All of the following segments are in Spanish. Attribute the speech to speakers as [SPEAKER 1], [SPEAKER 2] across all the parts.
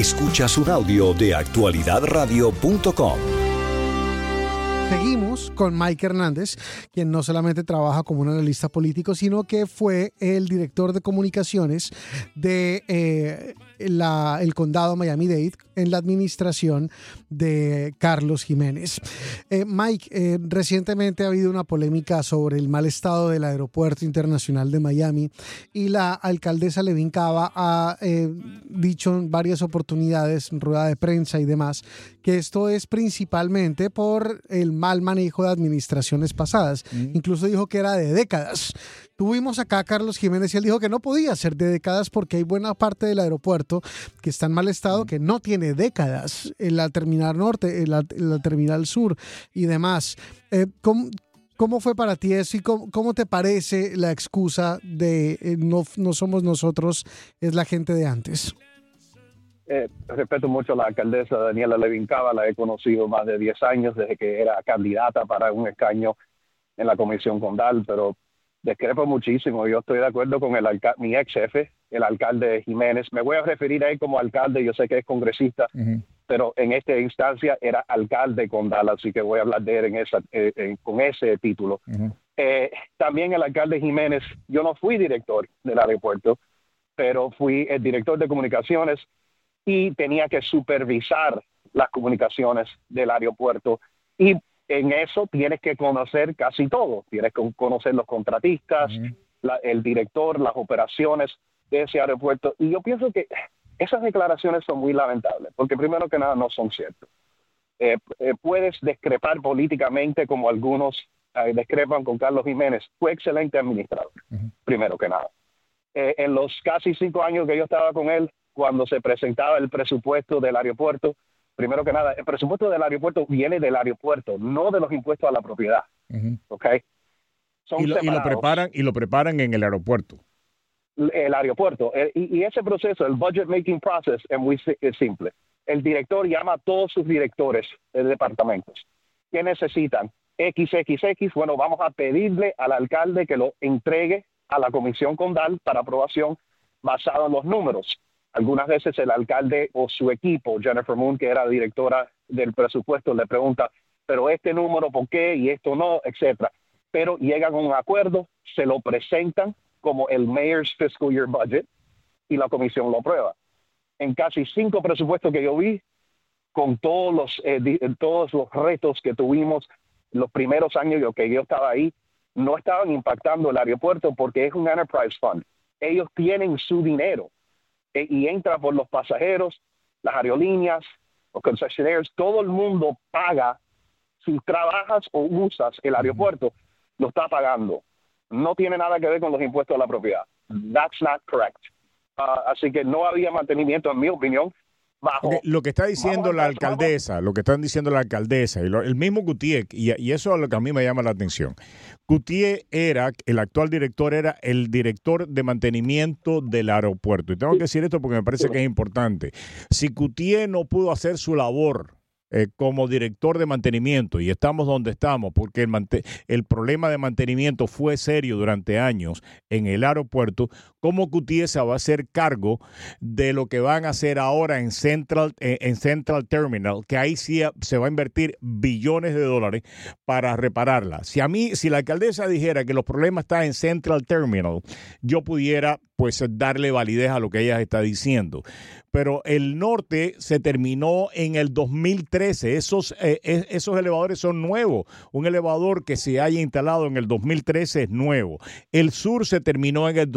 [SPEAKER 1] Escuchas un audio de actualidadradio.com.
[SPEAKER 2] Seguimos con Mike Hernández, quien no solamente trabaja como un analista político, sino que fue el director de comunicaciones de eh, el condado Miami-Dade en la administración de Carlos Jiménez. Eh, Mike, eh, recientemente ha habido una polémica sobre el mal estado del Aeropuerto Internacional de Miami y la alcaldesa Levin Cava ha dicho en varias oportunidades, en rueda de prensa y demás, que esto es principalmente por el mal manejo de administraciones pasadas. Incluso dijo que era de décadas. Tuvimos acá a Carlos Jiménez y él dijo que no podía ser de décadas porque hay buena parte del aeropuerto que está en mal estado, que no tiene décadas, en la terminal norte, en la, terminal sur y demás. Eh, ¿cómo, fue para ti eso y cómo, te parece la excusa de eh, no, no somos nosotros, es la gente de antes?
[SPEAKER 3] Eh, respeto mucho a la alcaldesa Daniela Levin Cava, la he conocido más de 10 años desde que era candidata para un escaño en la comisión condal, pero discrepo muchísimo. Yo estoy de acuerdo con el mi ex jefe, el alcalde Jiménez. Me voy a referir a él como alcalde, yo sé que es congresista, pero en esta instancia era alcalde condal, así que voy a hablar de él en esa, eh, con ese título. Eh, también el alcalde Jiménez, yo no fui director del aeropuerto, pero fui el director de comunicaciones y tenía que supervisar las comunicaciones del aeropuerto. Y en eso tienes que conocer casi todo. Tienes que conocer los contratistas, el director, las operaciones de ese aeropuerto. Y yo pienso que esas declaraciones son muy lamentables, porque primero que nada no son ciertas. Eh, eh, puedes discrepar políticamente como algunos eh, discrepan con Carlos Jiménez. Fue excelente administrador, primero que nada. en los casi cinco años que yo estaba con él, cuando se presentaba el presupuesto del aeropuerto, primero que nada, el presupuesto del aeropuerto viene del aeropuerto, no de los impuestos a la propiedad.
[SPEAKER 4] y, lo, preparan y lo preparan en el aeropuerto.
[SPEAKER 3] El aeropuerto. Y, ese proceso, el budget making process, es muy simple. El director llama a todos sus directores de departamentos. ¿Qué necesitan? XXX, bueno, vamos a pedirle al alcalde que lo entregue a la comisión condal para aprobación basado en los números. Algunas veces el alcalde o su equipo, Jennifer Moon, que era directora del presupuesto, le pregunta, pero este número, ¿por qué? Y esto no, etcétera. Pero llegan a un acuerdo, se lo presentan como el Mayor's Fiscal Year Budget y la comisión lo aprueba. En casi cinco presupuestos que yo vi, con todos los, eh, todos los retos que tuvimos los primeros años que yo estaba ahí, no estaban impactando el aeropuerto porque es un enterprise fund. Ellos tienen su dinero e, y entra por los pasajeros, las aerolíneas, los concesionarios, todo el mundo paga. Si trabajas o usas el aeropuerto, lo está pagando. No tiene nada que ver con los impuestos a la propiedad. That's not correct. Ah, así que no había mantenimiento, en mi opinión,
[SPEAKER 4] lo que está diciendo la alcaldesa, lo que están diciendo la alcaldesa y el mismo Gutiérrez, y, eso es lo que a mí me llama la atención. Gutiérrez era, el actual director era el director de mantenimiento del aeropuerto. Y tengo que decir esto porque me parece que es importante. Si Gutiérrez no pudo hacer su labor eh, como director de mantenimiento y estamos donde estamos porque el, el, problema de mantenimiento fue serio durante años en el aeropuerto, ¿cómo Cutiesa va a hacer cargo de lo que van a hacer ahora en Central, eh, en Central Terminal? Que ahí sí se va a invertir billones de dólares para repararla. Si a mí, si la alcaldesa dijera que los problemas están en Central Terminal, yo pudiera pues darle validez a lo que ella está diciendo pero el norte se terminó en el 2013. Esos, eh, esos elevadores son nuevos. Un elevador que se haya instalado en el 2013 es nuevo. El sur se terminó en el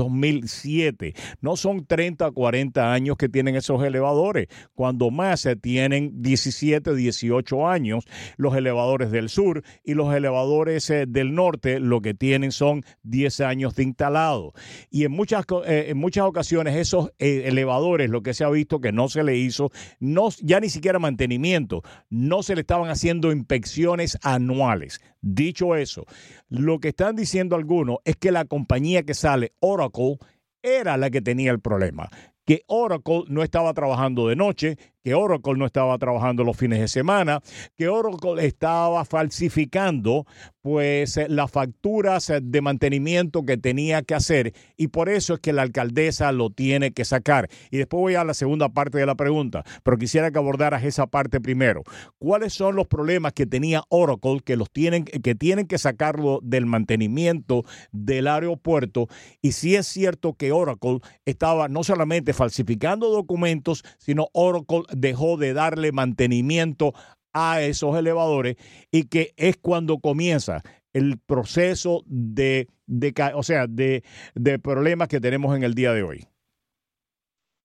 [SPEAKER 4] 2007. No son 30 o 40 años que tienen esos elevadores. Cuando más se tienen 17, 18 años los elevadores del sur y los elevadores eh, del norte lo que tienen son 10 años de instalado. Y en muchas, eh, en muchas ocasiones esos elevadores lo que se ha visto que no se le hizo, no, ya ni siquiera mantenimiento, no se le estaban haciendo inspecciones anuales. Dicho eso, lo que están diciendo algunos es que la compañía que sale, Oracle, era la que tenía el problema que Oracle no estaba trabajando de noche, que Oracle no estaba trabajando los fines de semana, que Oracle estaba falsificando pues las facturas de mantenimiento que tenía que hacer y por eso es que la alcaldesa lo tiene que sacar. Y después voy a la segunda parte de la pregunta, pero quisiera que abordaras esa parte primero. ¿Cuáles son los problemas que tenía Oracle que los tienen que tienen que sacarlo del mantenimiento del aeropuerto? Y si es cierto que Oracle estaba no solamente falsificando documentos, sino Oracle dejó de darle mantenimiento a esos elevadores y que es cuando comienza el proceso de, de o sea, de, de, problemas que tenemos en el día de hoy?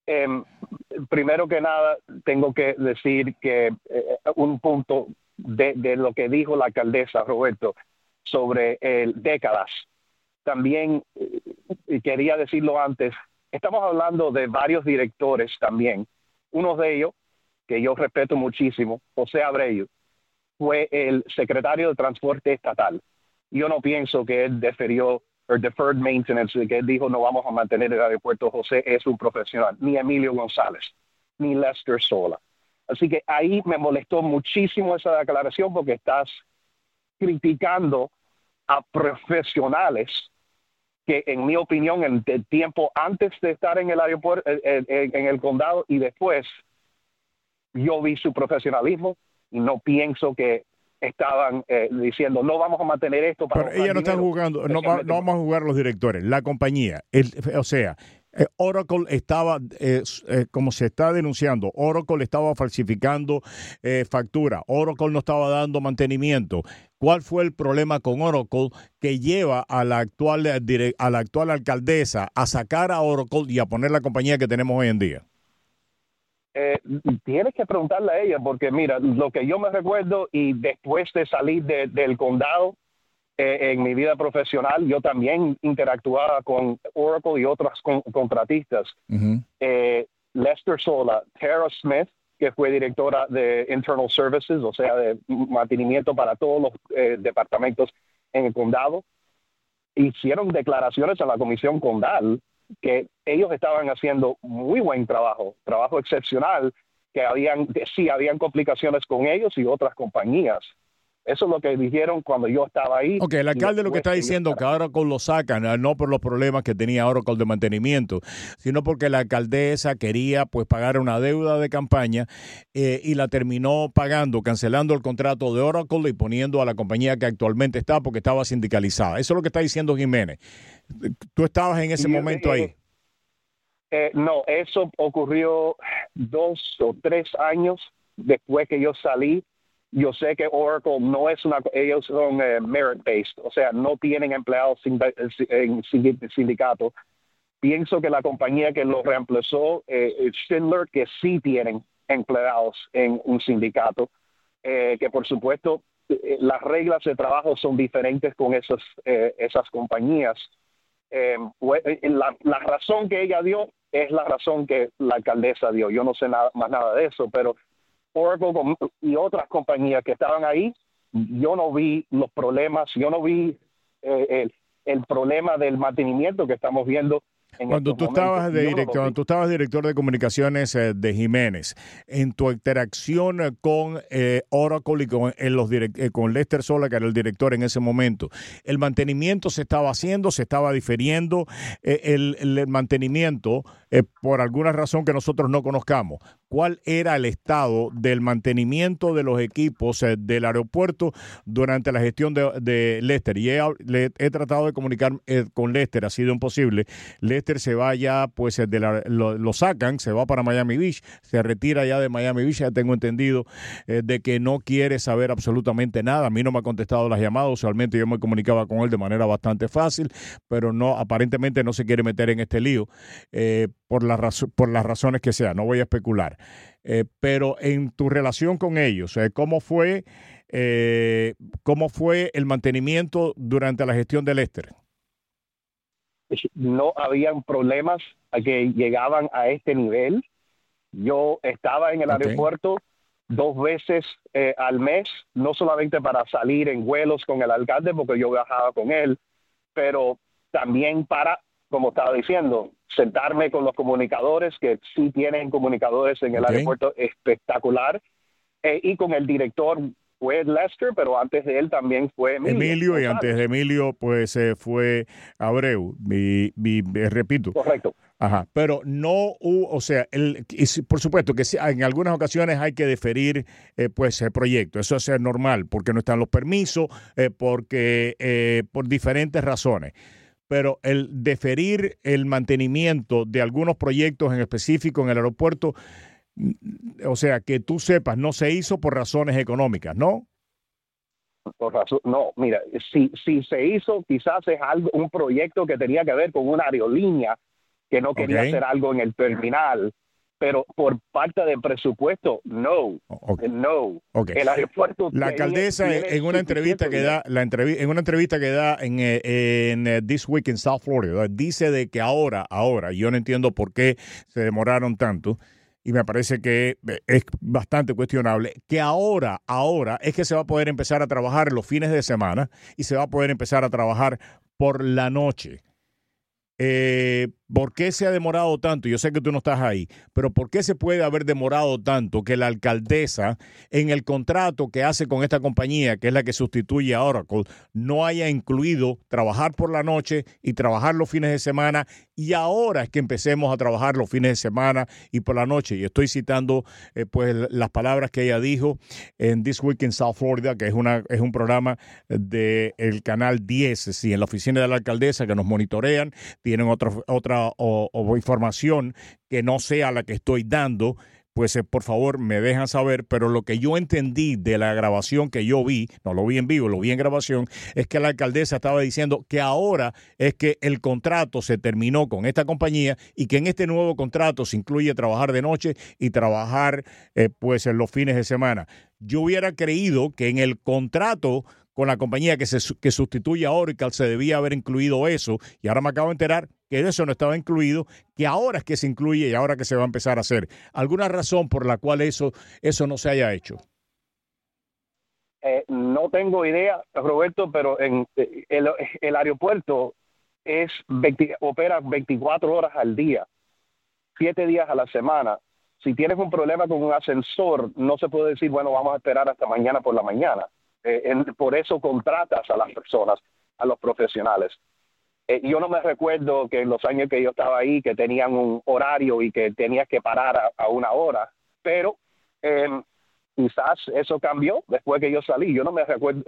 [SPEAKER 3] Eh, primero que nada, tengo que decir que eh, un punto de, de, lo que dijo la alcaldesa Roberto sobre el décadas. También, eh, y quería decirlo antes, estamos hablando de varios directores también. Uno de ellos que yo respeto muchísimo, José Abreu, fue el secretario de Transporte Estatal. Yo no pienso que él deferió o deferred maintenance, que él dijo no vamos a mantener el aeropuerto. José es un profesional, ni Emilio González, ni Lester Sola. Así que ahí me molestó muchísimo esa declaración porque estás criticando a profesionales que en mi opinión en el tiempo antes de estar en el aeropuerto, en el condado y después yo vi su profesionalismo y no pienso que estaban eh, diciendo no vamos a mantener esto
[SPEAKER 4] para pero ella no está jugando no, vamos a jugar los directores la compañía o sea eh, Oracle estaba, eh, como se está denunciando, Oracle estaba falsificando factura, Oracle no estaba dando mantenimiento. ¿Cuál fue el problema con Oracle que lleva a la actual, a la actual alcaldesa a sacar a Oracle y a poner la compañía que tenemos hoy en día?
[SPEAKER 3] Eh, tienes que preguntarle a ella, porque mira, lo que yo me recuerdo y después de salir del condado eh, en mi vida profesional, yo también interactuaba con Oracle y otras contratistas. eh, Lester Sola, Tara Smith, que fue directora de Internal Services, o sea, de mantenimiento para todos los eh, departamentos en el condado, hicieron declaraciones a la comisión condal que ellos estaban haciendo muy buen trabajo, trabajo excepcional, que habían, sí, habían complicaciones con ellos y otras compañías. Eso es lo que dijeron cuando yo estaba ahí.
[SPEAKER 4] Ok, el alcalde lo que está diciendo que ahora lo sacan, ah, no por los problemas que tenía Oracle de mantenimiento, sino porque la alcaldesa quería pues pagar una deuda de campaña eh, y la terminó pagando, cancelando el contrato de Oracle y poniendo a la compañía que actualmente está porque estaba sindicalizada. Eso es lo que está diciendo Jiménez. ¿Tú estabas en ese momento ahí?
[SPEAKER 3] Eh, no, eso ocurrió dos o tres años después que yo salí yo sé que Oracle no es una, ellos son eh, merit-based, o sea, no tienen empleados en sindicato. Pienso que la compañía que lo reemplazó, eh, Schindler, que sí tienen empleados en un sindicato, eh, que por supuesto eh, las reglas de trabajo son diferentes con esas, esas compañías. La, la razón que ella dio es la razón que la alcaldesa dio. Yo no sé nada, más nada de eso, pero Oracle y otras compañías que estaban ahí, yo no vi los problemas, yo no vi eh, el, el problema del mantenimiento que estamos viendo
[SPEAKER 4] cuando tú, estabas de director, tú estabas director de comunicaciones eh, de Jiménez, en tu interacción con eh, Oracle y con, los eh, con Lester Sola, que era el director en ese momento, ¿el mantenimiento se estaba haciendo, se estaba diferiendo? El, el, mantenimiento, por alguna razón que nosotros no conozcamos, ¿cuál era el estado del mantenimiento de los equipos del aeropuerto durante la gestión de, de Lester? Y he, tratado de comunicar con Lester, ha sido imposible. Lester se va ya, pues de lo, sacan, se va para Miami Beach, se retira ya de Miami Beach, ya tengo entendido eh, de que no quiere saber absolutamente nada. A mí no me ha contestado las llamadas, usualmente yo me comunicaba con él de manera bastante fácil, pero no, aparentemente no se quiere meter en este lío eh, por, la por las razones que sea, no voy a especular. Eh, pero en tu relación con ellos, ¿cómo fue? ¿Cómo fue el mantenimiento durante la gestión de Lester?
[SPEAKER 3] no habían problemas que llegaban a este nivel. Yo estaba en el aeropuerto dos veces eh, al mes, no solamente para salir en vuelos con el alcalde, porque yo viajaba con él, pero también para como estaba diciendo, sentarme con los comunicadores, que sí tienen comunicadores en el aeropuerto espectacular, eh, y con el director fue Lester, pero antes de él también fue Emilio.
[SPEAKER 4] Emilio y antes de Emilio, pues eh, fue Abreu, mi, repito.
[SPEAKER 3] Correcto.
[SPEAKER 4] Ajá, pero no hubo, o sea, el, por supuesto que en algunas ocasiones hay que deferir eh, pues el proyecto, eso es normal, porque no están los permisos, eh, porque eh, por diferentes razones. Pero el deferir el mantenimiento de algunos proyectos en específico en el aeropuerto, o sea, que tú sepas, no se hizo por razones económicas, ¿no?
[SPEAKER 3] Por razón, no, mira, si, si se hizo, quizás es algo, un proyecto que tenía que ver con una aerolínea que no quería hacer algo en el terminal, pero por parte del presupuesto, no, no. El aeropuerto.
[SPEAKER 4] La alcaldesa en una entrevista que da, la en una entrevista que da en, eh, en eh, This Week in South Florida, dice de que ahora, ahora, yo no entiendo por qué se demoraron tanto. Y me parece que eh, es bastante cuestionable que ahora, ahora es que se va a poder empezar a trabajar los fines de semana y se va a poder empezar a trabajar por la noche. Eh, ¿Por qué se ha demorado tanto? Yo sé que tú no estás ahí, pero ¿por qué se puede haber demorado tanto que la alcaldesa en el contrato que hace con esta compañía, que es la que sustituye a Oracle, no haya incluido trabajar por la noche y trabajar los fines de semana? Y ahora es que empecemos a trabajar los fines de semana y por la noche. Y estoy citando eh, pues las palabras que ella dijo en This Week in South Florida, que es, una, es un programa del el canal 10, sí, en la oficina de la alcaldesa que nos monitorean, tienen otra, otra información que no sea la que estoy dando, pues eh, por favor me dejan saber, pero lo que yo entendí de la grabación que yo vi, no lo vi en vivo, lo vi en grabación, es que la alcaldesa estaba diciendo que ahora es que el contrato se terminó con esta compañía y que en este nuevo contrato se incluye trabajar de noche y trabajar eh, pues en los fines de semana. Yo hubiera creído que en el contrato con la compañía que, se, que sustituye a Oracle se debía haber incluido eso y ahora me acabo de enterar que eso no estaba incluido, que ahora es que se incluye y ahora que se va a empezar a hacer. ¿Alguna razón por la cual eso, eso no se haya hecho?
[SPEAKER 3] Eh, no tengo idea, Roberto, pero en eh, el, aeropuerto es opera 24 horas al día, 7 días a la semana. Si tienes un problema con un ascensor, no se puede decir, bueno, vamos a esperar hasta mañana por la mañana eh, por eso contratas a las personas, a los profesionales. Eh, yo no me recuerdo que en los años que yo estaba ahí, que tenían un horario y que tenías que parar a, una hora, pero em, quizás eso cambió después que yo salí. Yo no me recuerdo,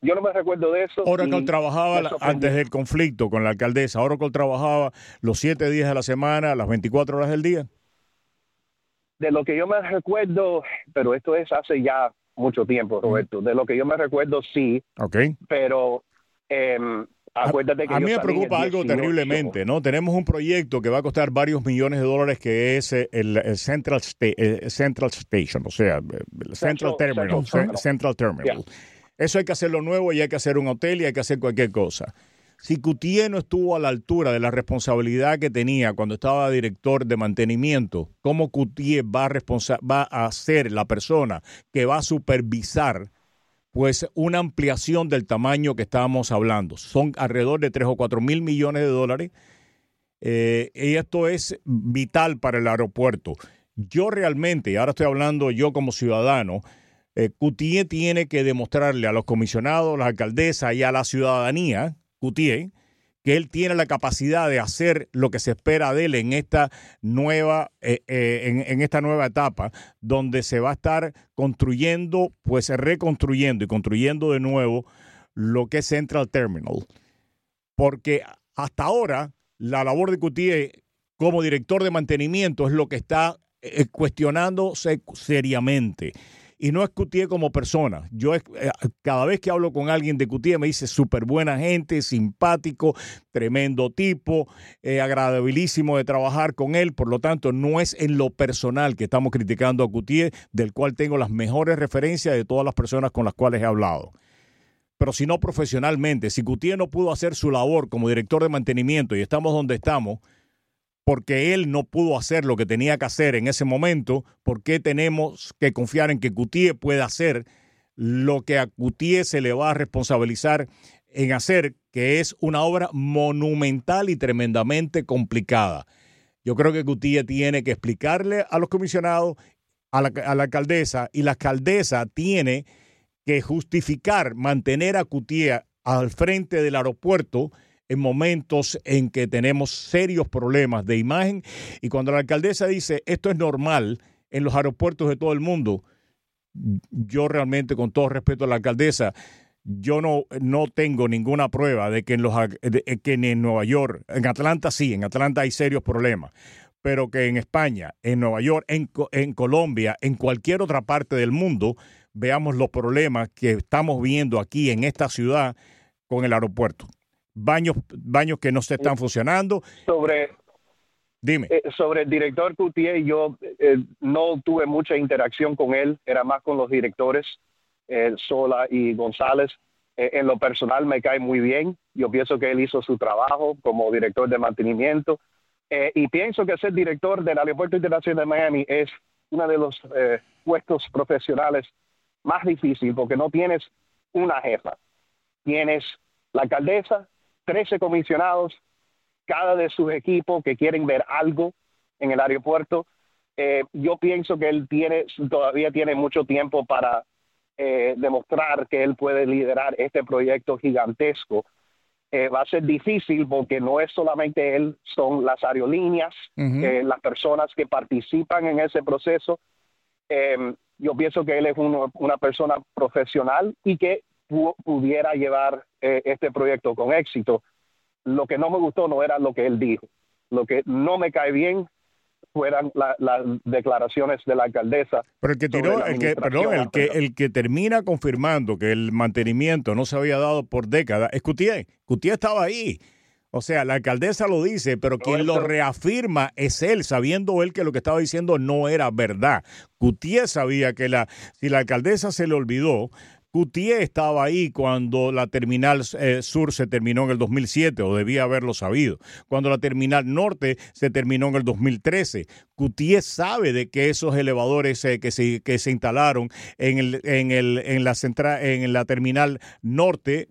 [SPEAKER 3] yo no me recuerdo de eso.
[SPEAKER 4] Oracle trabajaba antes del conflicto con la alcaldesa. Oracle trabajaba los siete días de la semana, las 24 horas del día.
[SPEAKER 3] De lo que yo me recuerdo, pero esto es hace ya mucho tiempo, Roberto. De lo que yo me recuerdo, sí.
[SPEAKER 4] Ok.
[SPEAKER 3] Pero em, acuérdate que...
[SPEAKER 4] A, mí me preocupa algo terriblemente, ¿no? Tenemos un proyecto que va a costar varios millones de dólares que es eh, el, Central, Central Station, o sea, el Central, Terminal. Central, Terminal. Eso hay que hacerlo nuevo y hay que hacer un hotel y hay que hacer cualquier cosa. Si Cutier no estuvo a la altura de la responsabilidad que tenía cuando estaba director de mantenimiento, ¿cómo Cutier va a, ser la persona que va a supervisar pues una ampliación del tamaño que estábamos hablando? Son alrededor de 3 o 4 mil millones de dólares eh, y esto es vital para el aeropuerto. Yo realmente, ahora estoy hablando yo como ciudadano, eh, tiene que demostrarle a los comisionados, a la alcaldesa y a la ciudadanía Coutier, que él tiene la capacidad de hacer lo que se espera de él en esta nueva, eh, eh, en, esta nueva etapa, donde se va a estar construyendo, pues reconstruyendo y construyendo de nuevo lo que es Central Terminal. Porque hasta ahora la labor de Coutier como director de mantenimiento es lo que está eh, cuestionándose seriamente y no es Cutier como persona. Yo eh, cada vez que hablo con alguien de Cutier me dice súper buena gente, simpático, tremendo tipo, eh, agradabilísimo de trabajar con él. Por lo tanto, no es en lo personal que estamos criticando a Cutier, del cual tengo las mejores referencias de todas las personas con las cuales he hablado pero si no profesionalmente. Si Cutier no pudo hacer su labor como director de mantenimiento y estamos donde estamos, porque él no pudo hacer lo que tenía que hacer en ese momento, ¿por qué tenemos que confiar en que Cutier pueda hacer lo que a Cutier se le va a responsabilizar en hacer, que es una obra monumental y tremendamente complicada. Yo creo que Gutiérrez tiene que explicarle a los comisionados, a la, a la alcaldesa, y la alcaldesa tiene que justificar mantener a Cutier al frente del aeropuerto en momentos en que tenemos serios problemas de imagen y cuando la alcaldesa dice esto es normal en los aeropuertos de todo el mundo, yo realmente con todo respeto a la alcaldesa, yo no, no tengo ninguna prueba de que en, los, de, que en Nueva York, en Atlanta sí, en Atlanta hay serios problemas, pero que en España, en Nueva York, en, en Colombia, en cualquier otra parte del mundo, veamos los problemas que estamos viendo aquí en esta ciudad con el aeropuerto. Baños, baños que no se están funcionando.
[SPEAKER 3] Sobre,
[SPEAKER 4] Dime.
[SPEAKER 3] Eh, sobre el director Coutier, yo eh, no tuve mucha interacción con él, era más con los directores, eh, Sola y González. en lo personal me cae muy bien. Yo pienso que él hizo su trabajo como director de mantenimiento. y pienso que ser director del Aeropuerto Internacional de Miami es uno de los puestos profesionales más difícil porque no tienes una jefa. Tienes la alcaldesa, 13 comisionados, cada de sus equipos que quieren ver algo en el aeropuerto. Eh, yo pienso que él tiene, todavía tiene mucho tiempo para eh, demostrar que él puede liderar este proyecto gigantesco. Eh, va a ser difícil porque no es solamente él, son las aerolíneas, las personas que participan en ese proceso. yo pienso que él es una persona profesional y que pudiera llevar este proyecto con éxito lo que no me gustó no era lo que él dijo. Lo que no me cae bien fueran las declaraciones de la alcaldesa.
[SPEAKER 4] Pero el que tiró, el que, perdón, el que, el que termina confirmando que el mantenimiento no se había dado por décadas es Cutier. Cutier estaba ahí. O sea, la alcaldesa lo dice, pero quien lo reafirma es él, sabiendo él que lo que estaba diciendo no era verdad. Cutier sabía que la, si la alcaldesa se le olvidó, Cutier estaba ahí cuando la terminal eh, sur se terminó en el 2007, o debía haberlo sabido. Cuando la terminal norte se terminó en el 2013. Cutier sabe de que esos elevadores eh, que, se, que se instalaron en, el, en, el, en, la central, en la terminal norte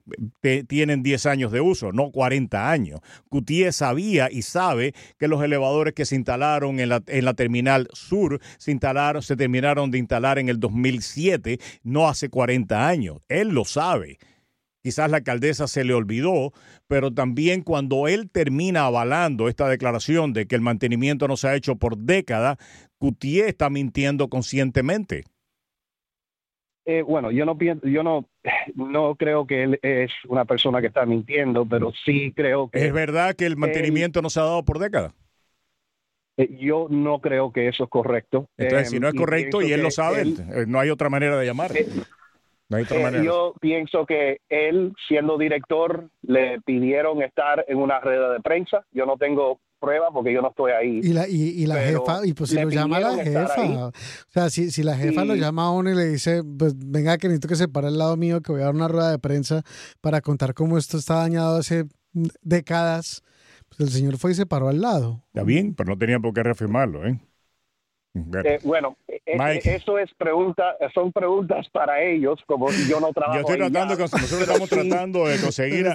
[SPEAKER 4] tienen 10 años de uso, no 40 años. Cutier sabía y sabe que los elevadores que se instalaron en la, en la terminal sur se, instalaron, se terminaron de instalar en el 2007, no hace 40 años él lo sabe. Quizás la alcaldesa se le olvidó, pero también cuando él termina avalando esta declaración de que el mantenimiento no se ha hecho por décadas, Cutier está mintiendo conscientemente.
[SPEAKER 3] Eh, bueno, yo no pienso, yo no, no creo que él es una persona que está mintiendo, pero sí creo que
[SPEAKER 4] es verdad que el mantenimiento no se ha dado por décadas.
[SPEAKER 3] Eh, yo no creo que eso es correcto.
[SPEAKER 4] Entonces, si no es eh, correcto y él lo sabe, no hay otra manera de llamar.
[SPEAKER 3] Eh, yo pienso que él, siendo director, le pidieron estar en una red de prensa. Yo no tengo prueba porque yo no estoy ahí.
[SPEAKER 2] Y la, y, la jefa, y pues si lo llama la jefa. O sea, si, si la jefa lo llama a uno y le dice, pues venga que necesito que se pare al lado mío, que voy a dar una rueda de prensa para contar cómo esto está dañado hace décadas, pues el señor fue y se paró al lado.
[SPEAKER 4] Está bien, pero no tenía por qué reafirmarlo, ¿eh?
[SPEAKER 3] Eh, bueno, eh, eh, eso es pregunta, son preguntas para ellos, como yo no trabajo.
[SPEAKER 4] Yo estoy tratando, nosotros estamos tratando de conseguir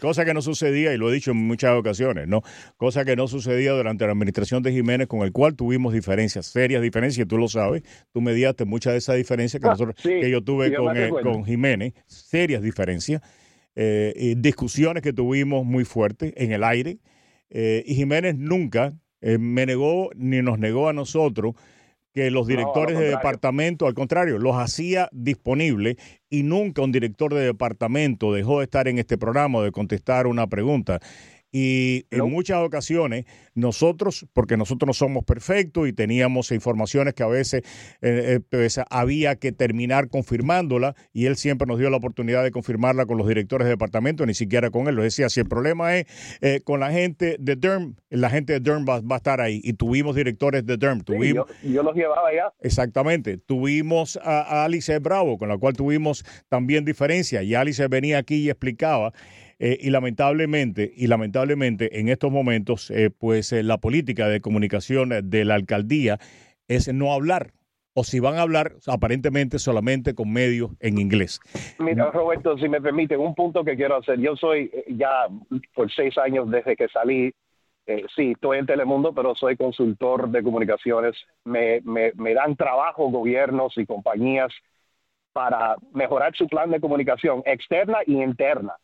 [SPEAKER 4] cosa que no sucedía, y lo he dicho en muchas ocasiones, ¿no? Cosa que no sucedía durante la administración de Jiménez, con el cual tuvimos diferencias, serias diferencias, tú lo sabes, tú mediaste muchas de esas diferencias que, ah, nosotros, que yo tuve con, con Jiménez, serias diferencias, y discusiones que tuvimos muy fuertes en el aire, y Jiménez nunca eh, me negó ni nos negó a nosotros que los directores de departamento, al contrario, los hacía disponibles y nunca un director de departamento dejó de estar en este programa de contestar una pregunta. Y en muchas ocasiones nosotros, porque nosotros no somos perfectos y teníamos informaciones que a veces eh, eh, pues, había que terminar confirmándola y él siempre nos dio la oportunidad de confirmarla con los directores de departamento, ni siquiera con él. Lo decía, si el problema es eh, con la gente de DERM, la gente de DERM va, a estar ahí. Y tuvimos directores de DERM. Tuvimos,
[SPEAKER 3] yo, los llevaba allá.
[SPEAKER 4] Exactamente. Tuvimos a, Alice Bravo, con la cual tuvimos también diferencia. Y Alice venía aquí y explicaba eh, y lamentablemente, y lamentablemente en estos momentos, eh, pues eh, la política de comunicación de la alcaldía es no hablar. o si van a hablar aparentemente solamente con medios en inglés.
[SPEAKER 3] Mira, Roberto, si me permite, un punto que quiero hacer. Yo soy eh, ya por seis años desde que salí, sí, estoy en Telemundo, pero soy consultor de comunicaciones. Me, me, me dan trabajo gobiernos y compañías para mejorar su plan de comunicación externa y interna.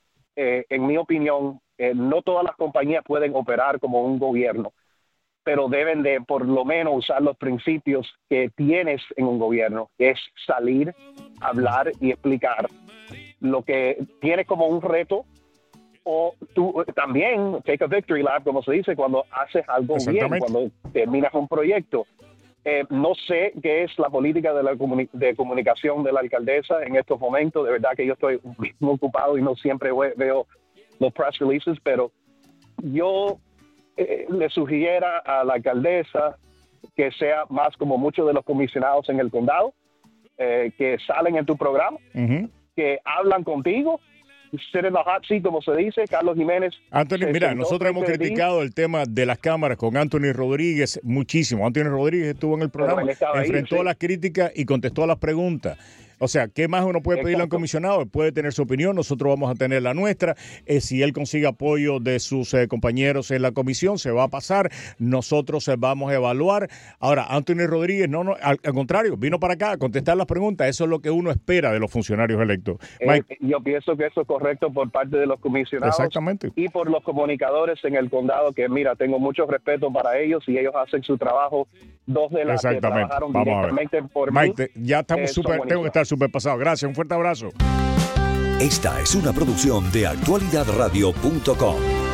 [SPEAKER 3] Eh, en mi opinión, no todas las compañías pueden operar como un gobierno pero deben de por lo menos usar los principios que tienes en un gobierno, que es salir, hablar y explicar lo que tienes como un reto o tú también take a victory lap, como se dice, cuando haces algo bien, cuando terminas un proyecto. Eh, no sé qué es la política de, la de comunicación de la alcaldesa en estos momentos. De verdad que yo estoy muy ocupado y no siempre veo los press releases, pero yo eh, le sugiriera a la alcaldesa que sea más como muchos de los comisionados en el condado, eh, que salen en tu programa, que hablan contigo, sit in the hot seat, como se dice, Carlos Jiménez.
[SPEAKER 4] Anthony, mira, nosotros hemos criticado el tema de las cámaras con Anthony Rodríguez muchísimo. Anthony Rodríguez estuvo en el programa, enfrentó las críticas y contestó las preguntas. O sea, ¿qué más uno puede pedirle a un comisionado? puede tener su opinión, nosotros vamos a tener la nuestra. Eh, si él consigue apoyo de sus eh, compañeros en la comisión, se va a pasar. Nosotros eh, vamos a evaluar. Ahora, Anthony Rodríguez, no, no, al, contrario, vino para acá a contestar las preguntas. Eso es lo que uno espera de los funcionarios electos.
[SPEAKER 3] yo pienso que eso es correcto por parte de los comisionados.
[SPEAKER 4] Exactamente.
[SPEAKER 3] Y por los comunicadores en el condado, que mira, tengo mucho respeto para ellos y ellos hacen su trabajo. Dos de las que trabajaron directamente por
[SPEAKER 4] Mike, ya estamos súper, tengo que estar pasado. Gracias, un fuerte abrazo.
[SPEAKER 1] Esta es una producción de actualidadradio.com.